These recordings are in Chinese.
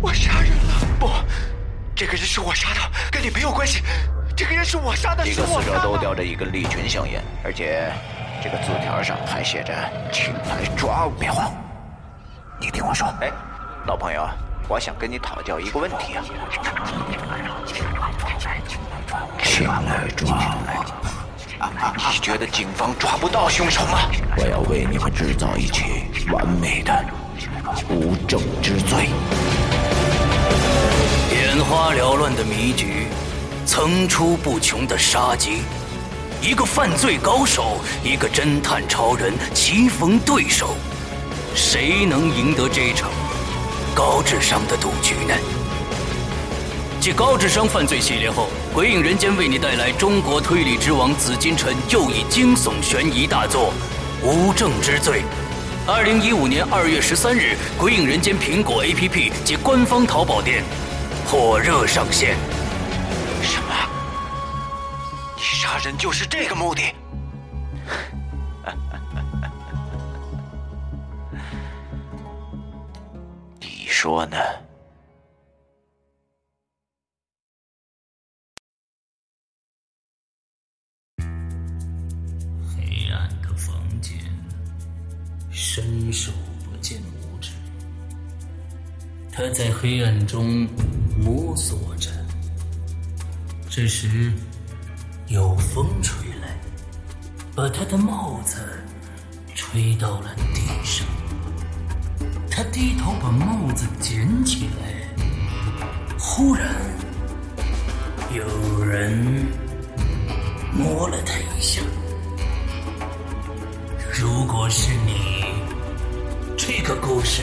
我杀人了！不，这个人是我杀的，跟你没有关系。这个人是我杀的，一个死者都叼着一根利群香烟，而且这个字条上还写着“请来抓我”。别慌，你听我说。哎，老朋友，我想跟你讨教一个问题啊。请来抓我。你觉得警方抓不到凶手吗？我要为你们制造一起完美的无证之罪。眼花缭乱的迷局，层出不穷的杀机，一个犯罪高手，一个侦探超人棋逢对手，谁能赢得这场高智商的赌局呢？继高智商犯罪系列后，《鬼影人间》为你带来中国推理之王紫金陈又一惊悚悬疑大作《无证之罪》。二零一五年二月十三日，《鬼影人间》苹果 APP 及官方淘宝店火热上线。什么？你杀人就是这个目的？你说呢？黑暗的房间，伸手，他在黑暗中摸索着。这时，有风吹来，把他的帽子吹到了地上。他低头把帽子捡起来，忽然有人摸了他一下。如果是你。这个故事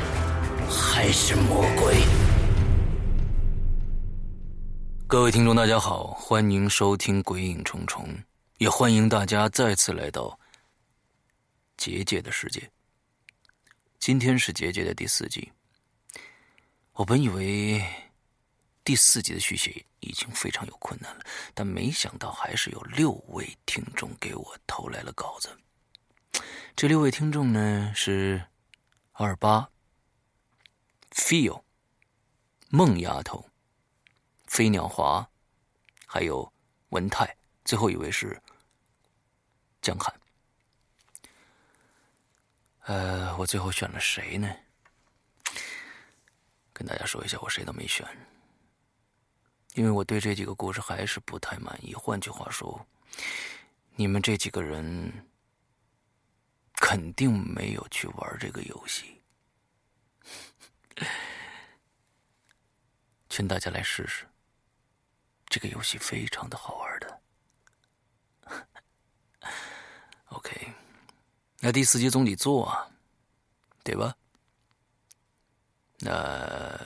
还是魔鬼？各位听众，大家好，欢迎收听《鬼影重重》，也欢迎大家再次来到结界的世界。今天是结界的第四集。我本以为第四集的续写已经非常有困难了，但没想到还是有六位听众给我投来了稿子。这六位听众呢是二八、feel、梦丫头、飞鸟华，还有文泰，最后一位是江汉。呃，我最后选了谁呢？跟大家说一下，我谁都没选，因为我对这几个故事还是不太满意。换句话说，你们这几个人。肯定没有去玩这个游戏，劝大家来试试。这个游戏非常的好玩的。OK，那第四集总得做啊，对吧？那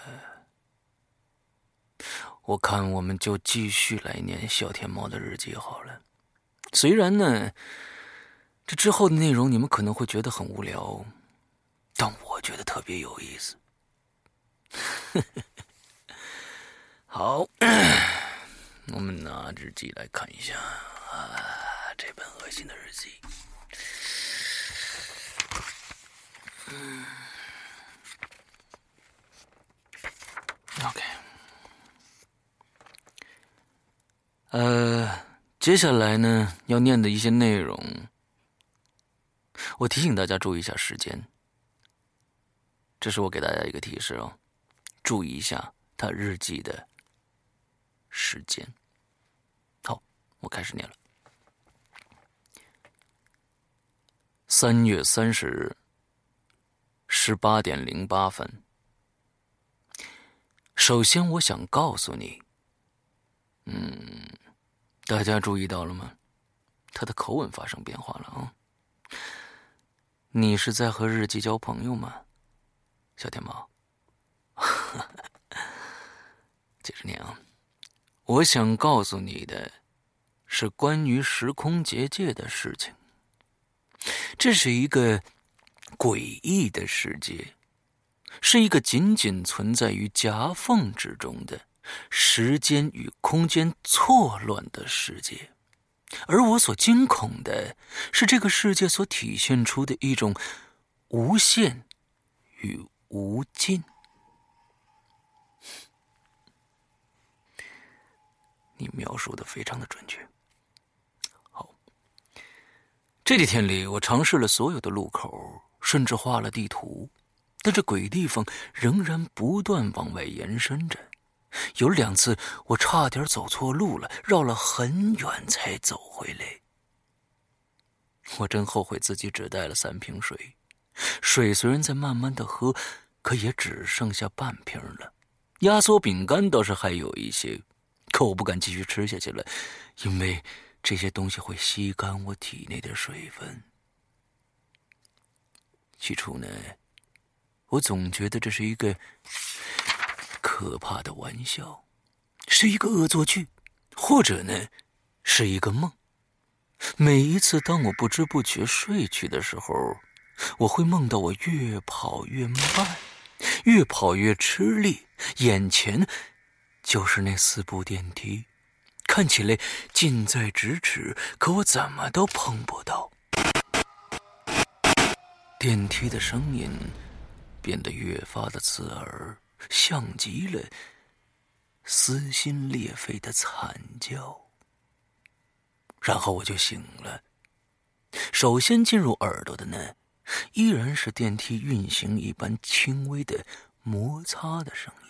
我看我们就继续来念小天猫的日记好了。虽然呢。这之后的内容你们可能会觉得很无聊，但我觉得特别有意思。好，我们拿日记来看一下啊，这本恶心的日记。OK，呃，接下来呢要念的一些内容。我提醒大家注意一下时间，这是我给大家一个提示哦，注意一下他日记的时间。好，我开始念了。三月三十日十八点零八分。首先，我想告诉你，嗯，大家注意到了吗？他的口吻发生变化了啊。你是在和日记交朋友吗，小天猫？接着念啊，我想告诉你的，是关于时空结界的事情。这是一个诡异的世界，是一个仅仅存在于夹缝之中的时间与空间错乱的世界。而我所惊恐的是，这个世界所体现出的一种无限与无尽。你描述的非常的准确。好，这几天里，我尝试了所有的路口，甚至画了地图，但这鬼地方仍然不断往外延伸着。有两次，我差点走错路了，绕了很远才走回来。我真后悔自己只带了三瓶水，水虽然在慢慢的喝，可也只剩下半瓶了。压缩饼干倒是还有一些，可我不敢继续吃下去了，因为这些东西会吸干我体内的水分。起初呢，我总觉得这是一个。可怕的玩笑，是一个恶作剧，或者呢，是一个梦。每一次当我不知不觉睡去的时候，我会梦到我越跑越慢，越跑越吃力，眼前就是那四部电梯，看起来近在咫尺，可我怎么都碰不到。电梯的声音变得越发的刺耳。像极了撕心裂肺的惨叫，然后我就醒了。首先进入耳朵的呢，依然是电梯运行一般轻微的摩擦的声音。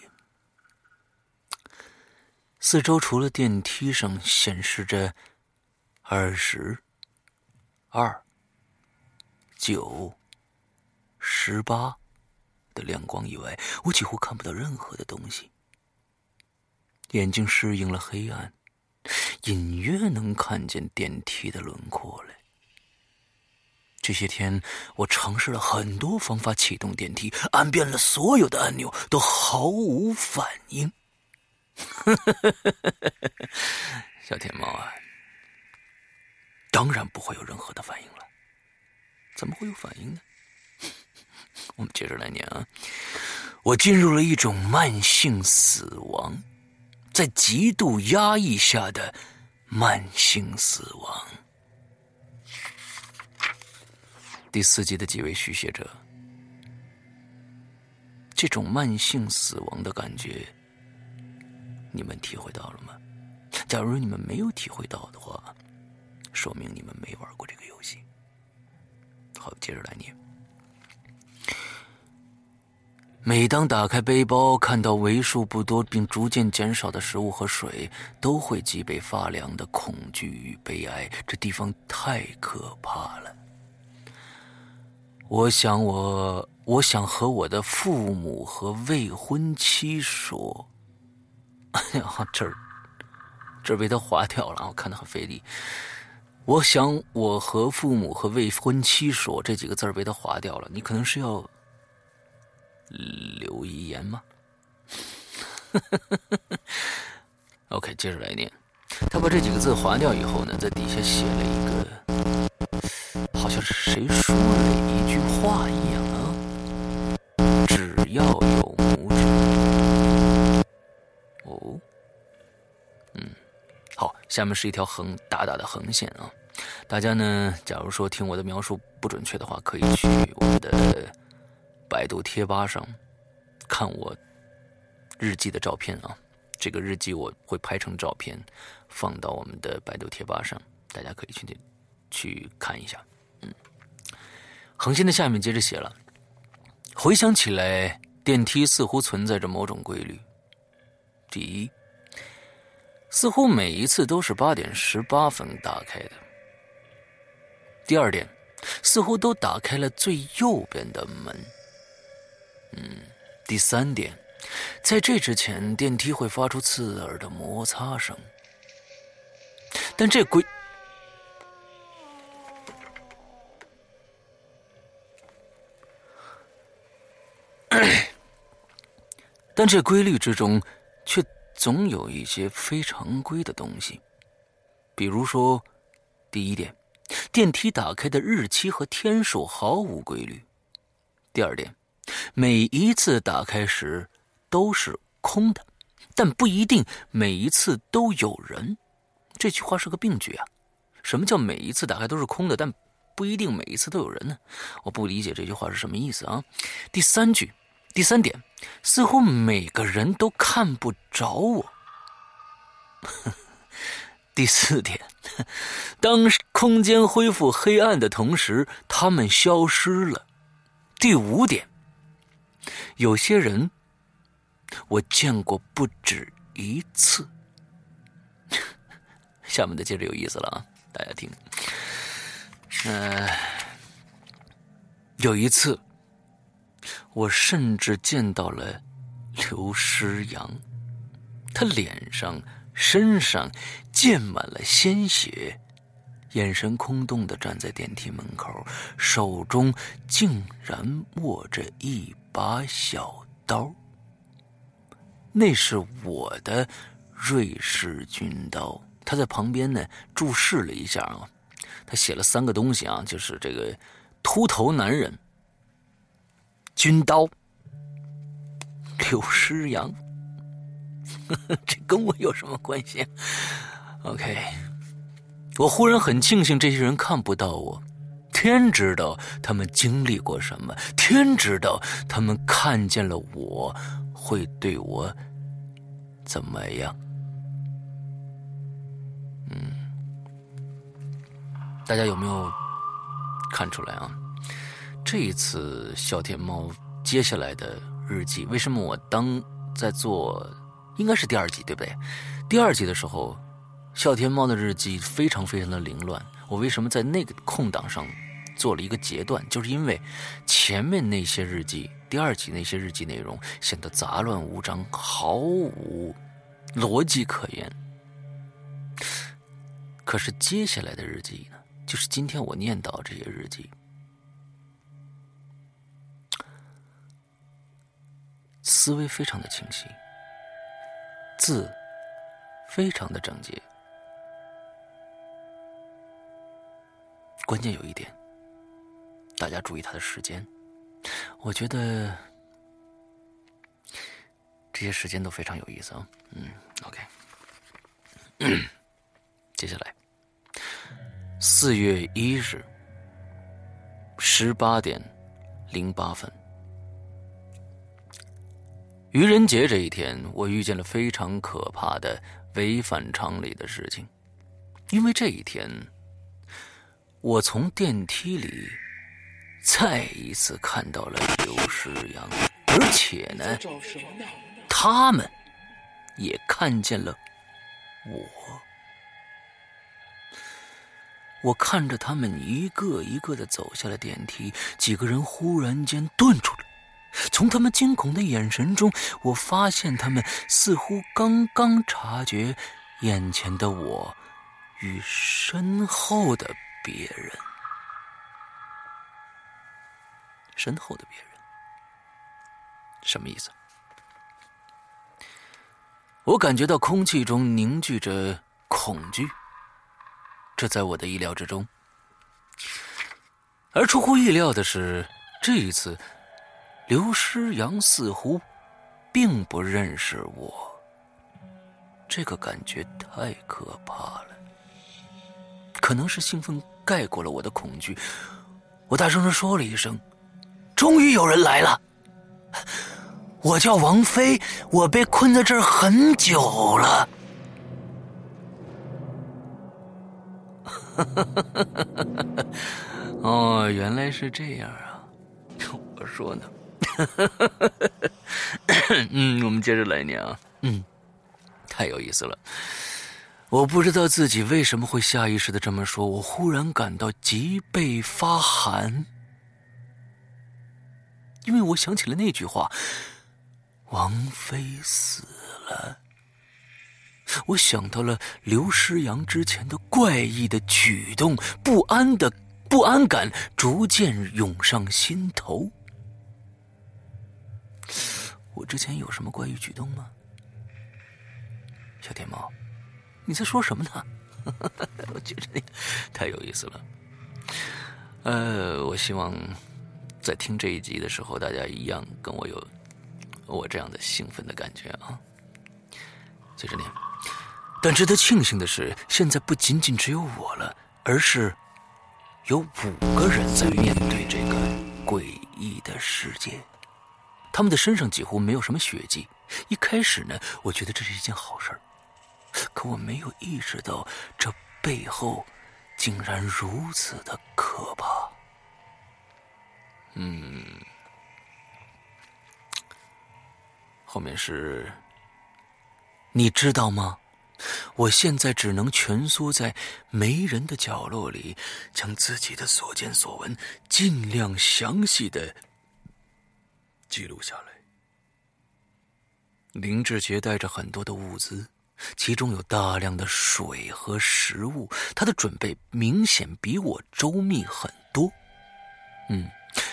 四周除了电梯上显示着二十、二、九、十八。的亮光以外，我几乎看不到任何的东西。眼睛适应了黑暗，隐约能看见电梯的轮廓了。这些天，我尝试了很多方法启动电梯，按遍了所有的按钮，都毫无反应。小天猫啊，当然不会有任何的反应了。怎么会有反应呢？我们接着来念啊！我进入了一种慢性死亡，在极度压抑下的慢性死亡。第四集的几位续写者，这种慢性死亡的感觉，你们体会到了吗？假如你们没有体会到的话，说明你们没玩过这个游戏。好，接着来念。每当打开背包，看到为数不多并逐渐减少的食物和水，都会脊背发凉的恐惧与悲哀。这地方太可怕了。我想，我我想和我的父母和未婚妻说。哎呀，这儿这儿被他划掉了，我看的很费力。我想我和父母和未婚妻说这几个字被他划掉了。你可能是要。留遗言吗？OK，接着来念。他把这几个字划掉以后呢，在底下写了一个，下面是一条横大大的横线啊。大家呢，假如说听我的描述不准确的话，可以去我们的。百度贴吧上看我日记的照片啊，这个日记我会拍成照片放到我们的百度贴吧上，大家可以去去看一下。嗯，横线的下面接着写了，回想起来，电梯似乎存在着某种规律。第一，似乎每一次都是八点十八分打开的。第二点，似乎都打开了最右边的门。嗯，第三点，在这之前，电梯会发出刺耳的摩擦声。但这规，但这规律之中，却总有一些非常规的东西，比如说，第一点，电梯打开的日期和天数毫无规律；第二点，每一次打开时都是空的，但不一定每一次都有人。这句话是个病句啊！什么叫每一次打开都是空的，但不一定每一次都有人呢？我不理解这句话是什么意思啊！第三句。第三点，似乎每个人都看不着我。第四点，当空间恢复黑暗的同时，他们消失了。第五点，有些人我见过不止一次。下面的接着有意思了啊，大家听。嗯，有一次。我甚至见到了刘诗阳，他脸上、身上溅满了鲜血，眼神空洞的站在电梯门口，手中竟然握着一把小刀。那是我的瑞士军刀。他在旁边呢注视了一下啊，他写了三个东西啊，就是这个秃头男人。军刀，刘诗阳，这跟我有什么关系？OK，我忽然很庆幸这些人看不到我，天知道他们经历过什么，天知道他们看见了我会对我怎么样。嗯，大家有没有看出来啊？这一次笑天猫接下来的日记，为什么我当在做，应该是第二集对不对？第二集的时候，笑天猫的日记非常非常的凌乱。我为什么在那个空档上做了一个截断？就是因为前面那些日记，第二集那些日记内容显得杂乱无章，毫无逻辑可言。可是接下来的日记呢，就是今天我念叨这些日记。思维非常的清晰，字非常的整洁，关键有一点，大家注意他的时间，我觉得这些时间都非常有意思啊。嗯，OK，接下来四月一日十八点零八分。愚人节这一天，我遇见了非常可怕的违反常理的事情，因为这一天，我从电梯里再一次看到了刘诗阳，而且呢，他们也看见了我。我看着他们一个一个的走下了电梯，几个人忽然间顿。从他们惊恐的眼神中，我发现他们似乎刚刚察觉眼前的我与身后的别人。身后的别人什么意思？我感觉到空气中凝聚着恐惧，这在我的意料之中。而出乎意料的是，这一次。刘诗阳似乎并不认识我，这个感觉太可怕了。可能是兴奋盖过了我的恐惧，我大声的说了一声：“终于有人来了！”我叫王菲，我被困在这儿很久了。哦，原来是这样啊！我说呢。嗯，我们接着来念啊。嗯，太有意思了。我不知道自己为什么会下意识的这么说。我忽然感到脊背发寒，因为我想起了那句话：“王妃死了。”我想到了刘诗阳之前的怪异的举动，不安的不安感逐渐涌上心头。之前有什么怪异举动吗？小天猫，你在说什么呢？我觉得太有意思了。呃，我希望在听这一集的时候，大家一样跟我有我这样的兴奋的感觉啊。接着念。但值得庆幸的是，现在不仅仅只有我了，而是有五个人在面对这个诡异的世界。他们的身上几乎没有什么血迹。一开始呢，我觉得这是一件好事儿，可我没有意识到这背后竟然如此的可怕。嗯，后面是，你知道吗？我现在只能蜷缩在没人的角落里，将自己的所见所闻尽量详细的记录下来。林志杰带着很多的物资，其中有大量的水和食物，他的准备明显比我周密很多。嗯，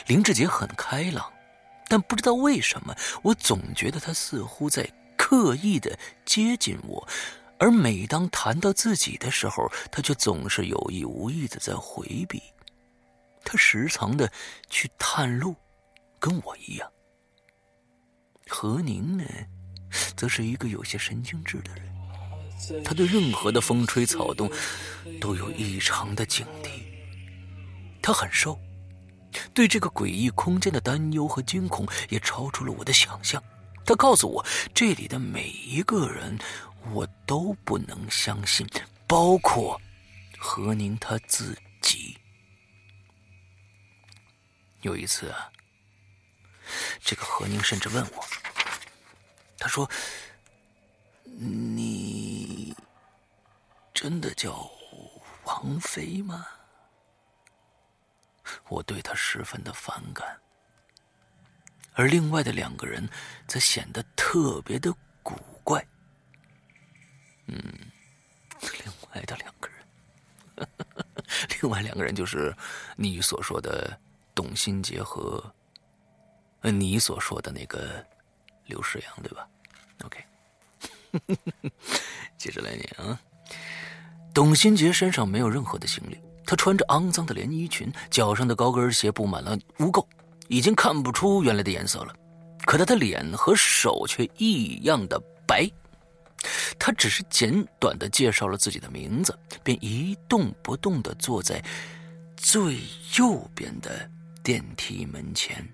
林志杰很开朗，但不知道为什么，我总觉得他似乎在刻意的接近我。而每当谈到自己的时候，他却总是有意无意的在回避。他时常的去探路，跟我一样。何宁呢，则是一个有些神经质的人，他对任何的风吹草动都有异常的警惕。他很瘦，对这个诡异空间的担忧和惊恐也超出了我的想象。他告诉我，这里的每一个人。我都不能相信，包括何宁他自己。有一次啊，这个何宁甚至问我：“他说，你真的叫王妃吗？”我对他十分的反感，而另外的两个人则显得特别的古怪。嗯，另外的两个人，另外两个人就是你所说的董新杰和你所说的那个刘世阳，对吧？OK，接着来念啊。董新杰身上没有任何的行李，他穿着肮脏的连衣裙，脚上的高跟鞋布满了污垢，已经看不出原来的颜色了。可他的脸和手却异样的白。他只是简短的介绍了自己的名字，便一动不动的坐在最右边的电梯门前，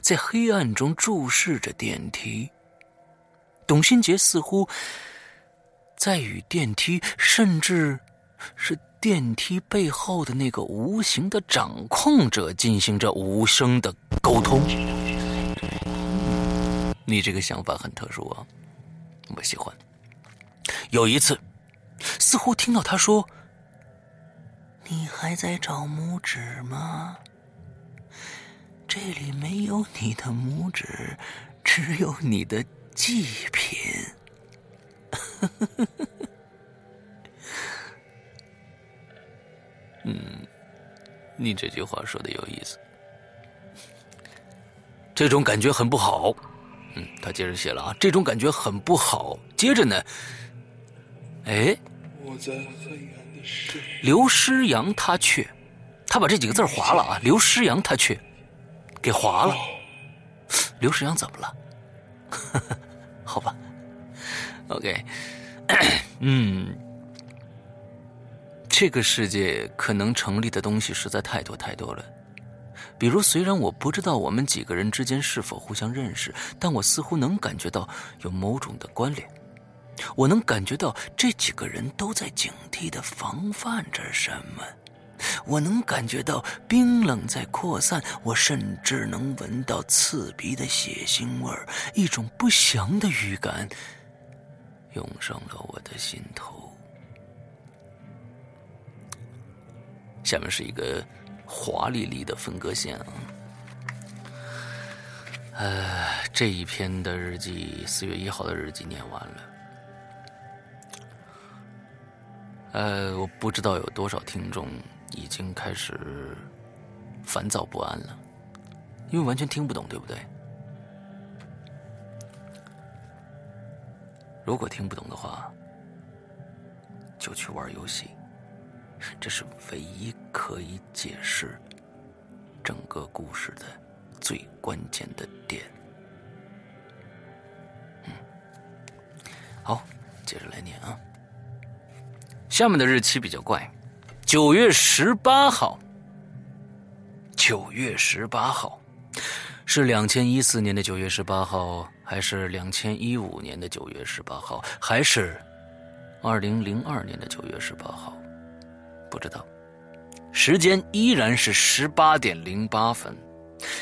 在黑暗中注视着电梯。董新杰似乎在与电梯，甚至是电梯背后的那个无形的掌控者进行着无声的沟通。你这个想法很特殊啊，我喜欢。有一次，似乎听到他说：“你还在找拇指吗？这里没有你的拇指，只有你的祭品。”嗯，你这句话说的有意思，这种感觉很不好。嗯，他接着写了啊，这种感觉很不好。接着呢。哎，刘诗阳他去，他把这几个字划了啊！刘诗阳他却给划了。刘诗阳怎么了？好吧，OK，嗯，这个世界可能成立的东西实在太多太多了。比如，虽然我不知道我们几个人之间是否互相认识，但我似乎能感觉到有某种的关联。我能感觉到这几个人都在警惕的防范着什么，我能感觉到冰冷在扩散，我甚至能闻到刺鼻的血腥味儿，一种不祥的预感涌上了我的心头。下面是一个华丽丽的分割线啊，呃，这一篇的日记，四月一号的日记念完了。呃，我不知道有多少听众已经开始烦躁不安了，因为完全听不懂，对不对？如果听不懂的话，就去玩游戏。这是唯一可以解释整个故事的最关键的点。嗯，好，接着来念啊。下面的日期比较怪，九月十八号。九月十八号，是两千一四年的九月十八号，还是两千一五年的九月十八号，还是二零零二年的九月十八号？不知道，时间依然是十八点零八分。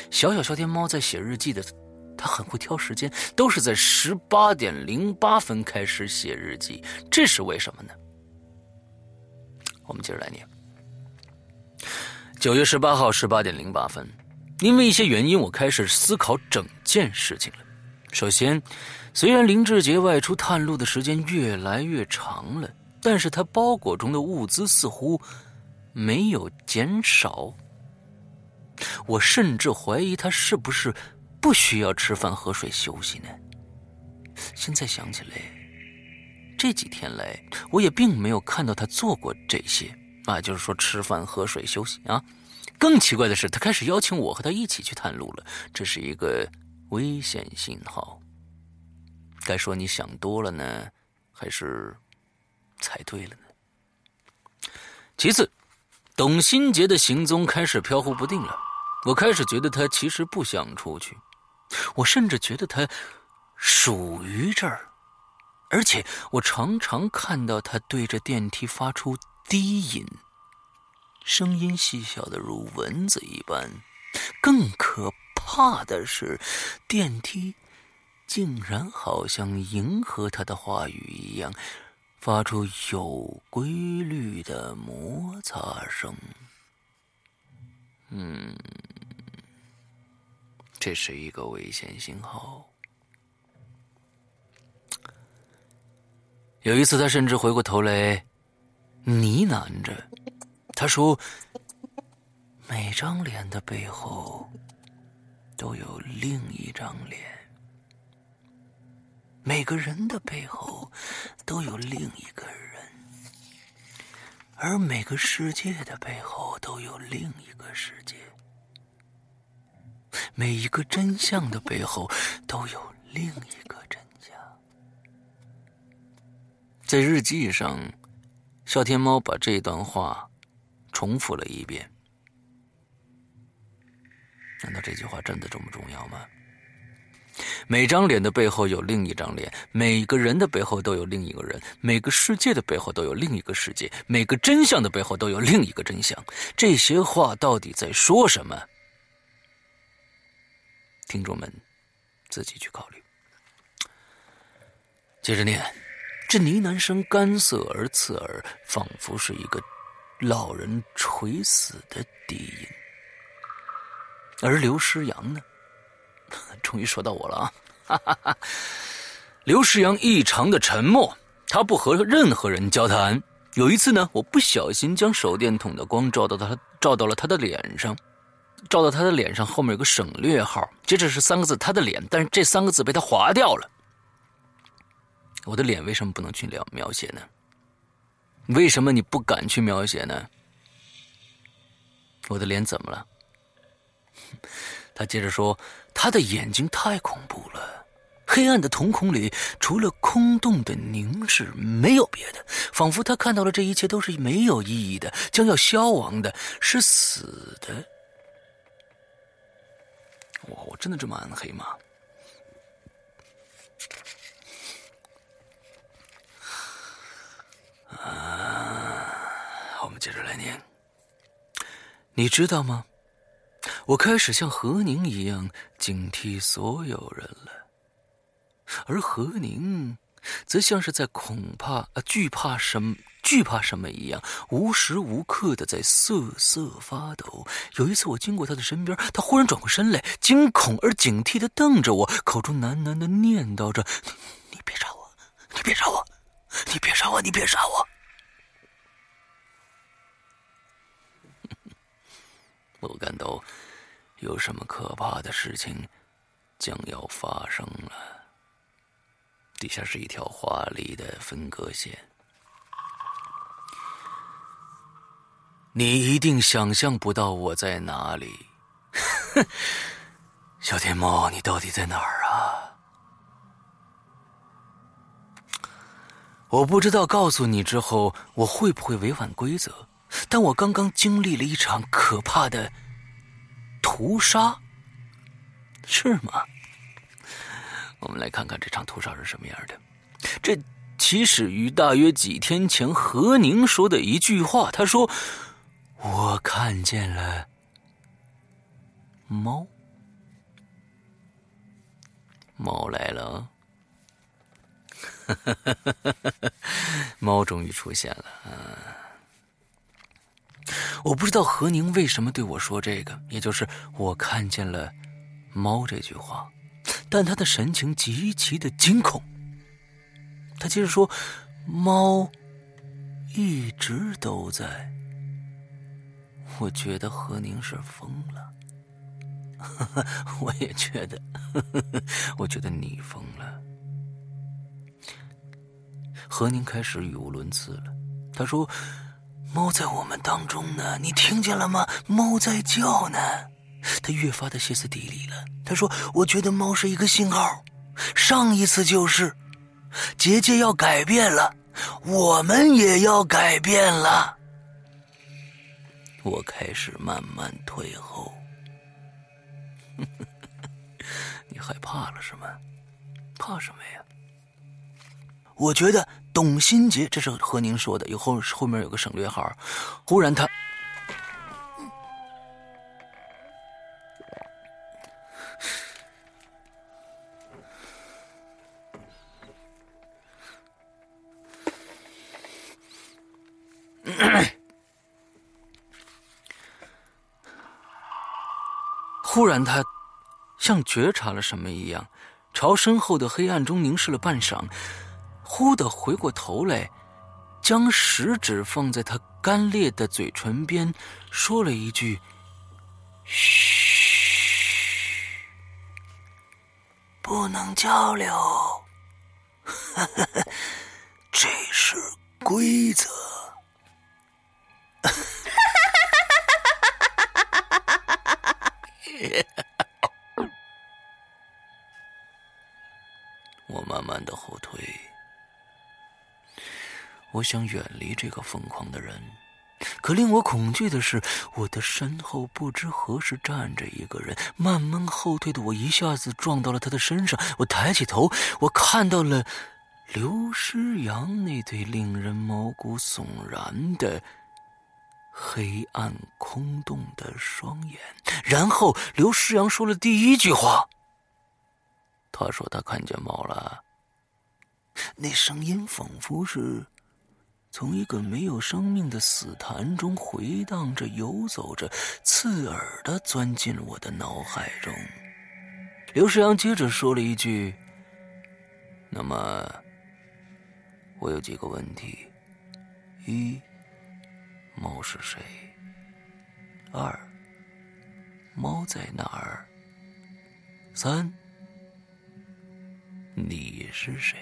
小小小天猫在写日记的，他很会挑时间，都是在十八点零八分开始写日记，这是为什么呢？我们接着来念。九月十八号十八点零八分，因为一些原因，我开始思考整件事情了。首先，虽然林志杰外出探路的时间越来越长了。但是他包裹中的物资似乎没有减少，我甚至怀疑他是不是不需要吃饭、喝水、休息呢？现在想起来，这几天来我也并没有看到他做过这些啊，就是说吃饭、喝水、休息啊。更奇怪的是，他开始邀请我和他一起去探路了，这是一个危险信号。该说你想多了呢，还是？猜对了呢。其次，董新杰的行踪开始飘忽不定了。我开始觉得他其实不想出去，我甚至觉得他属于这儿，而且我常常看到他对着电梯发出低吟，声音细小的如蚊子一般。更可怕的是，电梯竟然好像迎合他的话语一样。发出有规律的摩擦声。嗯，这是一个危险信号。有一次，他甚至回过头来呢喃着：“他说，每张脸的背后都有另一张脸。”每个人的背后都有另一个人，而每个世界的背后都有另一个世界。每一个真相的背后都有另一个真。在日记上，笑天猫把这段话重复了一遍。难道这句话真的这么重要吗？每张脸的背后有另一张脸，每个人的背后都有另一个人，每个世界的背后都有另一个世界，每个真相的背后都有另一个真相。这些话到底在说什么？听众们自己去考虑。接着念，这呢喃声干涩而刺耳，仿佛是一个老人垂死的低音。而刘诗阳呢？终于说到我了啊！哈哈哈。刘诗阳异常的沉默，他不和任何人交谈。有一次呢，我不小心将手电筒的光照到他，照到了他的脸上，照到他的脸上后面有个省略号，接着是三个字“他的脸”，但是这三个字被他划掉了。我的脸为什么不能去描描写呢？为什么你不敢去描写呢？我的脸怎么了？他接着说：“他的眼睛太恐怖了，黑暗的瞳孔里除了空洞的凝视，没有别的，仿佛他看到了这一切都是没有意义的，将要消亡的，是死的。”我我真的这么暗黑吗？啊，我们接着来念，你知道吗？我开始像何宁一样警惕所有人了，而何宁则像是在恐怕、惧怕什么、惧怕什么一样，无时无刻的在瑟瑟发抖。有一次，我经过他的身边，他忽然转过身来，惊恐而警惕的瞪着我，口中喃喃的念叨着：“你、别杀我，你别杀我，你别杀我，你别杀我。”我感到。有什么可怕的事情将要发生了？底下是一条华丽的分割线。你一定想象不到我在哪里。小天猫，你到底在哪儿啊？我不知道告诉你之后我会不会违反规则，但我刚刚经历了一场可怕的屠杀，是吗？我们来看看这场屠杀是什么样的。这起始于大约几天前何宁说的一句话，他说：“我看见了猫，猫来了。” 猫终于出现了。我不知道何宁为什么对我说这个，也就是我看见了猫这句话，但他的神情极其的惊恐。他接着说：“猫一直都在。”我觉得何宁是疯了。我也觉得，我觉得你疯了。何宁开始语无伦次了。他说：“猫在我们当中呢，你听见了吗？猫在叫呢。”他越发的歇斯底里了。他说：“我觉得猫是一个信号，上一次就是，结界要改变了，我们也要改变了。”我开始慢慢退后。你害怕了是吗？怕什么呀？我觉得董新杰，这是和您说的，有后后面有个省略号。忽然他，忽然他像觉察了什么一样，朝身后的黑暗中凝视了半晌。忽地回过头来，将食指放在他干裂的嘴唇边，说了一句：“嘘，不能交流，这是规则。”我想远离这个疯狂的人，可令我恐惧的是，我的身后不知何时站着一个人。慢慢后退的我一下子撞到了他的身上。我抬起头，我看到了刘诗阳那对令人毛骨悚然的黑暗空洞的双眼。然后刘诗阳说了第一句话：“他说他看见猫了。”那声音仿佛是。从一个没有生命的死潭中回荡着、游走着，刺耳的钻进我的脑海中。刘世阳接着说了一句：“那么，我有几个问题：一，猫是谁？二，猫在哪儿？三，你是谁？”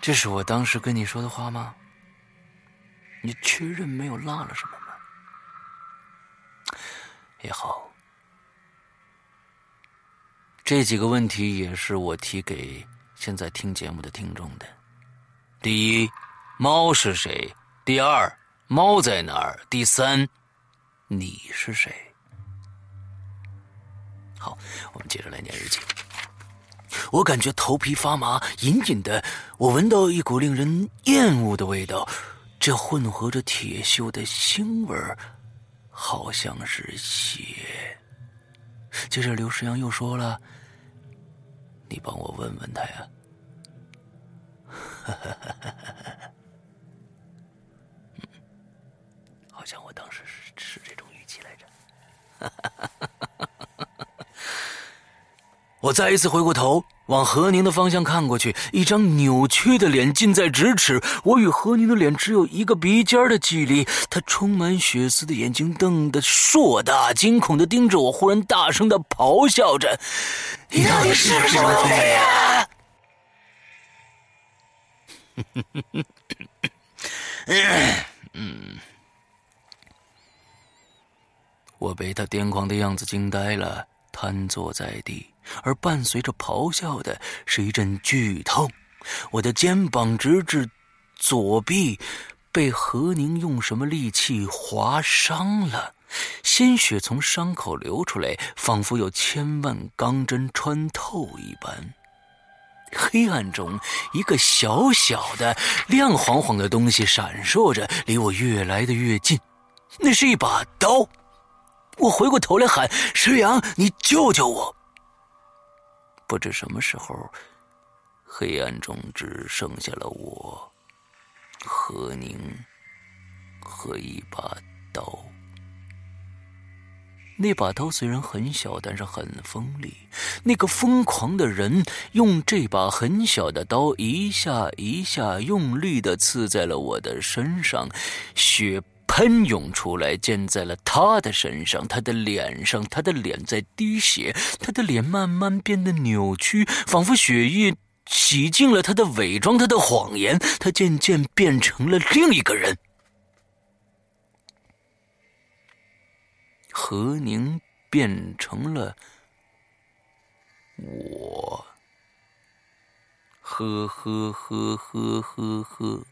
这是我当时跟你说的话吗？你确认没有落了什么吗？也好，这几个问题也是我提给现在听节目的听众的。第一，猫是谁？第二，猫在哪儿？第三，你是谁？好，我们接着来念日记。我感觉头皮发麻，隐隐的，我闻到一股令人厌恶的味道，这混合着铁锈的腥味好像是血。接着刘世阳又说了：“你帮我问问他呀。” 好像我当时是是这种语气来着。哈哈哈哈我再一次回过头。往何宁的方向看过去，一张扭曲的脸近在咫尺。我与何宁的脸只有一个鼻尖的距离。他充满血丝的眼睛瞪得硕大，惊恐的盯着我，忽然大声的咆哮着：“你到底是什么鬼呀？”嗯，我被他癫狂的样子惊呆了，瘫坐在地，而伴随着咆哮的是一阵剧痛，我的肩膀直至左臂被何宁用什么利器划伤了。鲜血从伤口流出来，仿佛有千万钢针穿透一般。黑暗中，一个小小的、亮晃晃的东西闪烁着，离我越来的越近。那是一把刀。我回过头来喊：“石阳，你救救我！”不知什么时候，黑暗中只剩下了我、何宁和一把刀。那把刀虽然很小，但是很锋利。那个疯狂的人用这把很小的刀一下一下用力的刺在了我的身上，血喷涌出来，溅在了他的身上，他的脸上，他的脸在滴血，他的脸慢慢变得扭曲，仿佛血液洗净了他的伪装，他的谎言，他渐渐变成了另一个人。何宁变成了我，呵呵呵呵呵呵。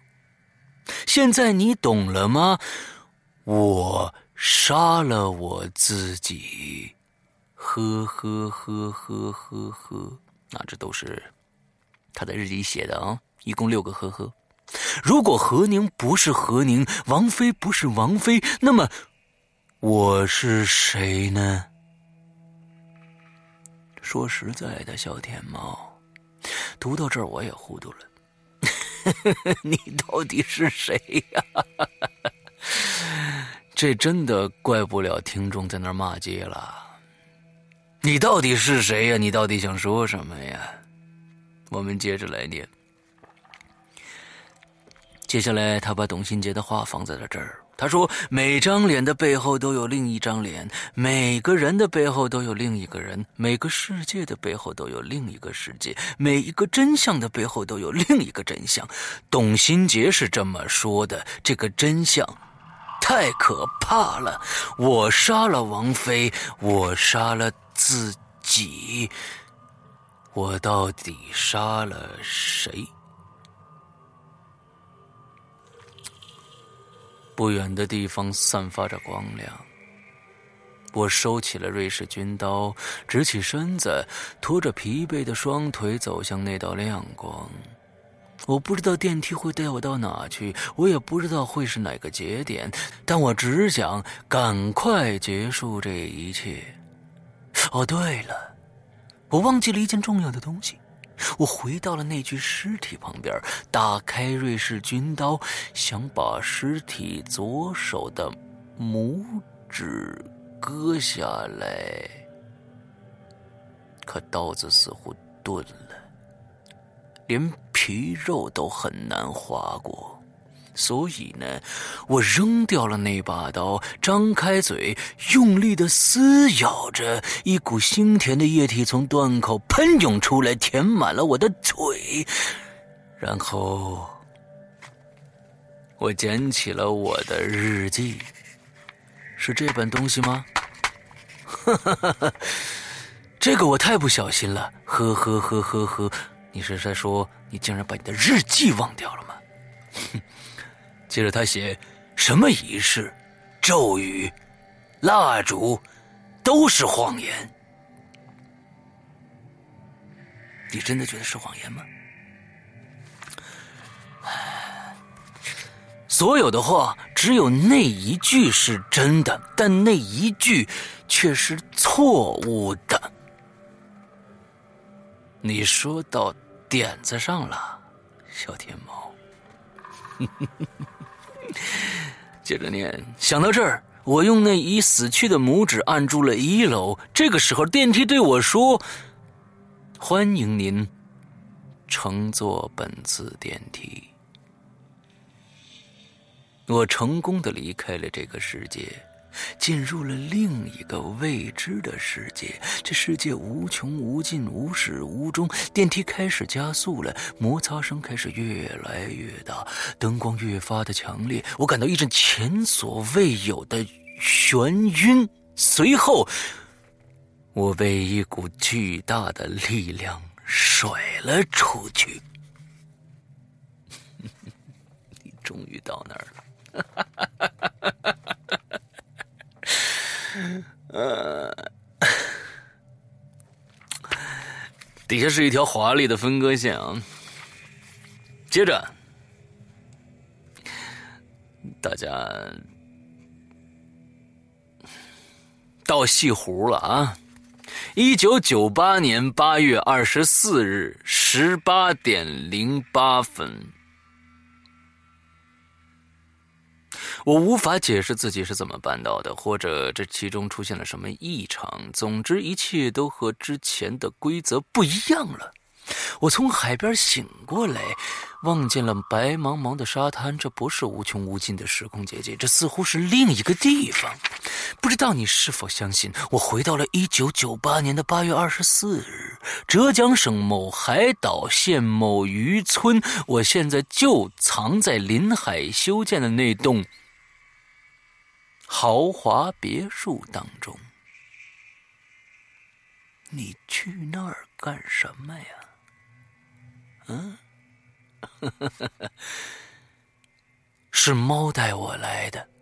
现在你懂了吗？我杀了我自己，呵呵呵呵呵呵。那这都是他的日记写的啊，一共六个呵呵。如果何宁不是何宁，王妃不是王妃，那么。我是谁呢？说实在的，小天猫，读到这儿我也糊涂了。你到底是谁呀？这真的怪不了听众在那骂街了。你到底是谁呀？你到底想说什么呀？我们接着来念。接下来，他把董新杰的话放在了这儿。他说：“每张脸的背后都有另一张脸，每个人的背后都有另一个人，每个世界的背后都有另一个世界，每一个真相的背后都有另一个真相。”董新杰是这么说的。这个真相太可怕了。我杀了王菲，我杀了自己，我到底杀了谁？不远的地方散发着光亮。我收起了瑞士军刀，直起身子，拖着疲惫的双腿走向那道亮光。我不知道电梯会带我到哪去，我也不知道会是哪个节点，但我只想赶快结束这一切。哦，对了，我忘记了一件重要的东西。我回到了那具尸体旁边，打开瑞士军刀，想把尸体左手的拇指割下来，可刀子似乎钝了，连皮肉都很难划过。所以呢，我扔掉了那把刀，张开嘴，用力的撕咬着，一股腥甜的液体从断口喷涌出来，填满了我的嘴。然后，我捡起了我的日记，是这本东西吗？哈哈哈哈这个我太不小心了，呵呵呵呵呵，你是在说你竟然把你的日记忘掉了吗？哼。接着他写，什么仪式、咒语、蜡烛，都是谎言。你真的觉得是谎言吗？所有的话，只有那一句是真的，但那一句却是错误的。你说到点子上了，小天猫。接着念，想到这儿，我用那已死去的拇指按住了一楼。这个时候，电梯对我说：“欢迎您乘坐本次电梯。”我成功的离开了这个世界。进入了另一个未知的世界。这世界无穷无尽，无始无终。电梯开始加速了，摩擦声开始越来越大，灯光越发的强烈。我感到一阵前所未有的眩晕，随后我被一股巨大的力量甩了出去。你终于到那儿了。呃，底下是一条华丽的分割线啊。接着，大家到西湖了啊！一九九八年八月二十四日十八点零八分。我无法解释自己是怎么办到的，或者这其中出现了什么异常。总之，一切都和之前的规则不一样了。我从海边醒过来，望见了白茫茫的沙滩。这不是无穷无尽的时空结界，这似乎是另一个地方。不知道你是否相信，我回到了一九九八年的八月二十四日，浙江省某海岛县某渔村。我现在就藏在临海修建的那栋豪华别墅当中。你去那儿干什么呀？嗯，是猫带我来的。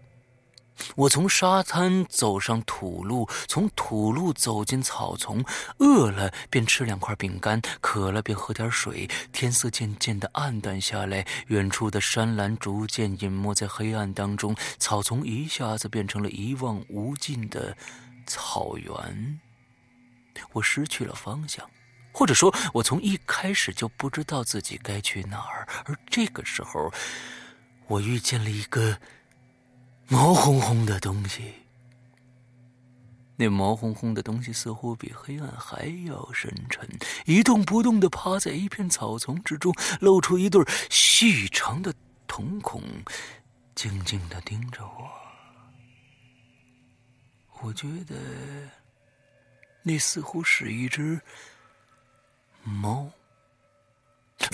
我从沙滩走上土路，从土路走进草丛。饿了便吃两块饼干，渴了便喝点水。天色渐渐的暗淡下来，远处的山岚逐渐隐没在黑暗当中，草丛一下子变成了一望无尽的草原。我失去了方向。或者说，我从一开始就不知道自己该去哪儿。而这个时候，我遇见了一个毛烘烘的东西。那毛烘烘的东西似乎比黑暗还要深沉，一动不动的趴在一片草丛之中，露出一对细长的瞳孔，静静的盯着我。我觉得，那似乎是一只。猫，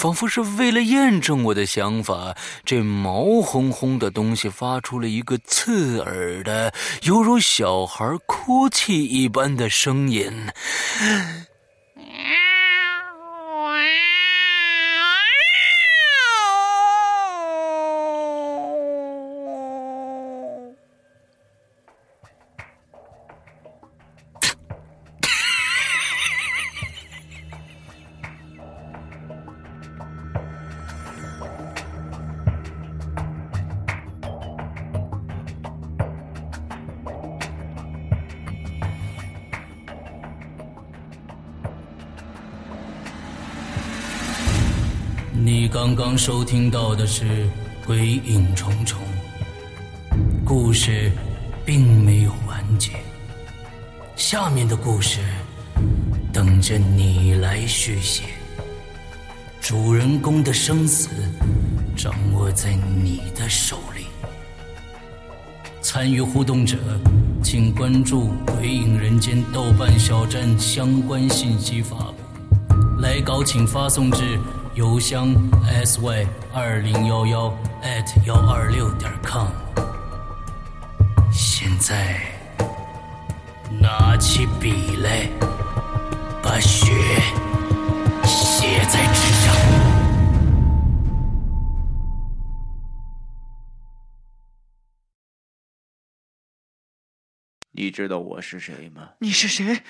仿佛是为了验证我的想法，这毛烘烘的东西发出了一个刺耳的、犹如小孩哭泣一般的声音。收听到的是《鬼影重重》，故事并没有完结，下面的故事等着你来续写。主人公的生死掌握在你的手里。参与互动者，请关注《鬼影人间》豆瓣小站相关信息发布。来稿请发送至。邮箱 sy 二零幺幺 at 幺二六点 com。现在拿起笔来，把血写在纸上。你知道我是谁吗？你是谁？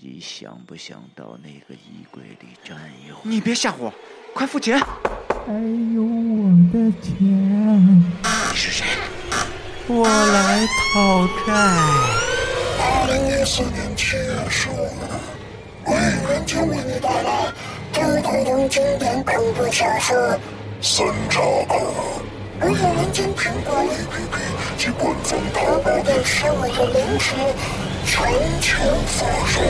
你想不想到那个衣柜里占有？你别吓我，快付钱！还有我的钱。你是谁？我来讨债。二零一四年七月十五日，鬼影人间为你带来周代东经典恐怖小说《三叉口》。我影人间苹果 APP 及官方淘宝店十五日零时。全球发售。